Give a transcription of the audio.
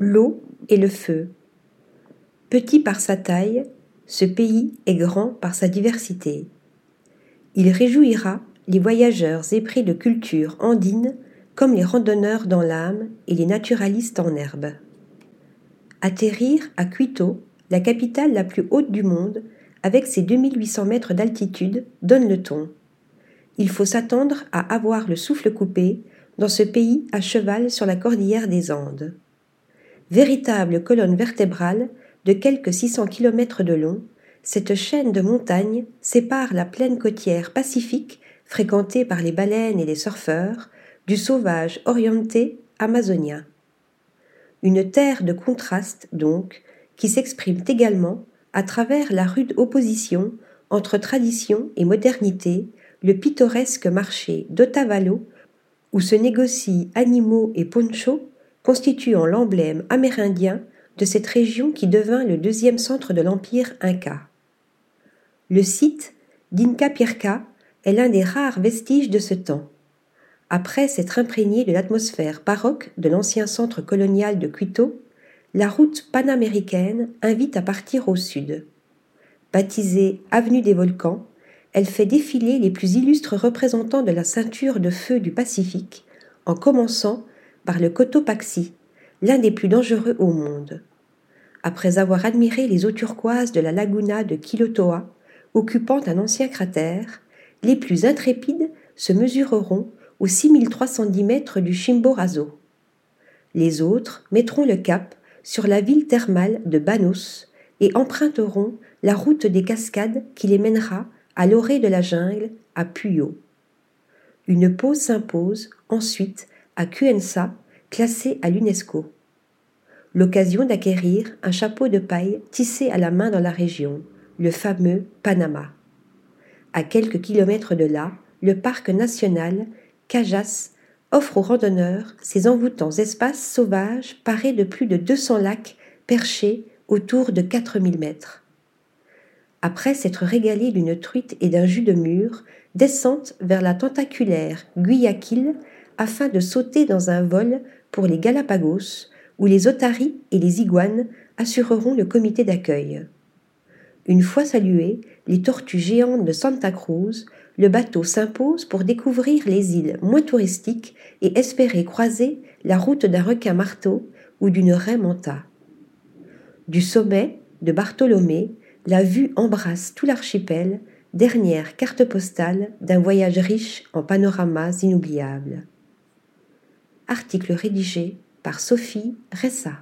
l'eau et le feu. Petit par sa taille, ce pays est grand par sa diversité. Il réjouira les voyageurs épris de culture andine comme les randonneurs dans l'âme et les naturalistes en herbe. Atterrir à Quito, la capitale la plus haute du monde, avec ses 2800 mètres d'altitude, donne le ton. Il faut s'attendre à avoir le souffle coupé dans ce pays à cheval sur la cordillère des Andes. Véritable colonne vertébrale de quelques 600 km de long, cette chaîne de montagnes sépare la plaine côtière pacifique fréquentée par les baleines et les surfeurs du sauvage orienté amazonien. Une terre de contraste, donc, qui s'exprime également à travers la rude opposition entre tradition et modernité, le pittoresque marché d'Otavalo, où se négocient animaux et ponchos, constituant l'emblème amérindien de cette région qui devint le deuxième centre de l'empire inca. Le site d'Inca Pirca est l'un des rares vestiges de ce temps. Après s'être imprégné de l'atmosphère baroque de l'ancien centre colonial de Quito, la route panaméricaine invite à partir au sud. Baptisée Avenue des Volcans, elle fait défiler les plus illustres représentants de la ceinture de feu du Pacifique, en commençant par le Cotopaxi, l'un des plus dangereux au monde. Après avoir admiré les eaux turquoises de la laguna de Quilotoa, occupant un ancien cratère, les plus intrépides se mesureront aux 6310 mètres du Chimborazo. Les autres mettront le cap sur la ville thermale de Banos et emprunteront la route des cascades qui les mènera à l'orée de la jungle à Puyo. Une pause s'impose ensuite à Cuenca, classée à l'UNESCO. L'occasion d'acquérir un chapeau de paille tissé à la main dans la région, le fameux Panama. À quelques kilomètres de là, le parc national Cajas offre aux randonneurs ses envoûtants espaces sauvages parés de plus de 200 lacs perchés autour de 4000 mètres. Après s'être régalé d'une truite et d'un jus de mûre, descente vers la tentaculaire Guyaquil afin de sauter dans un vol pour les Galapagos, où les otaries et les iguanes assureront le comité d'accueil. Une fois saluées, les tortues géantes de Santa Cruz, le bateau s'impose pour découvrir les îles moins touristiques et espérer croiser la route d'un requin marteau ou d'une raie manta. Du sommet de Bartholomé, la vue embrasse tout l'archipel, dernière carte postale d'un voyage riche en panoramas inoubliables. Article rédigé par Sophie Ressa.